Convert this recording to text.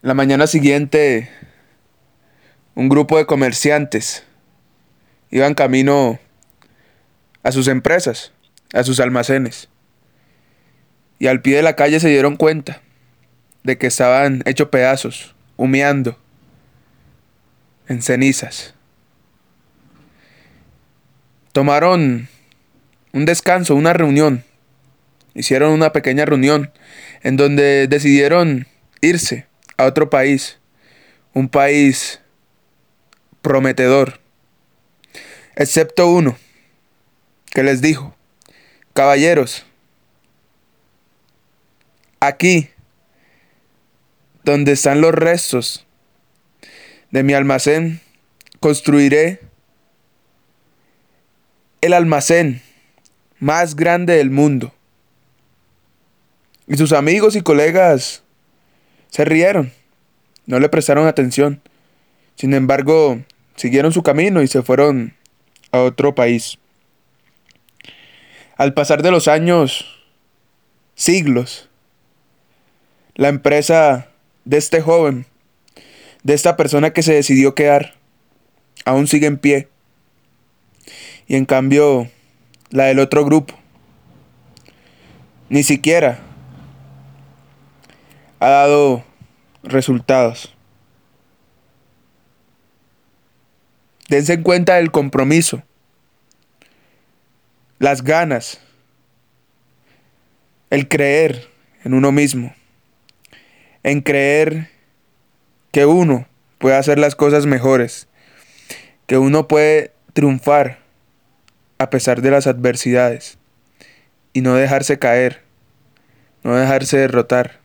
La mañana siguiente, un grupo de comerciantes iban camino a sus empresas, a sus almacenes. Y al pie de la calle se dieron cuenta de que estaban hechos pedazos, humeando, en cenizas. Tomaron un descanso, una reunión. Hicieron una pequeña reunión en donde decidieron irse a otro país, un país prometedor, excepto uno, que les dijo, caballeros, aquí, donde están los restos de mi almacén, construiré el almacén más grande del mundo. Y sus amigos y colegas se rieron, no le prestaron atención. Sin embargo, siguieron su camino y se fueron a otro país. Al pasar de los años, siglos, la empresa de este joven, de esta persona que se decidió quedar, aún sigue en pie. Y en cambio, la del otro grupo, ni siquiera ha dado resultados. Dense en cuenta del compromiso, las ganas, el creer en uno mismo, en creer que uno puede hacer las cosas mejores, que uno puede triunfar a pesar de las adversidades y no dejarse caer, no dejarse derrotar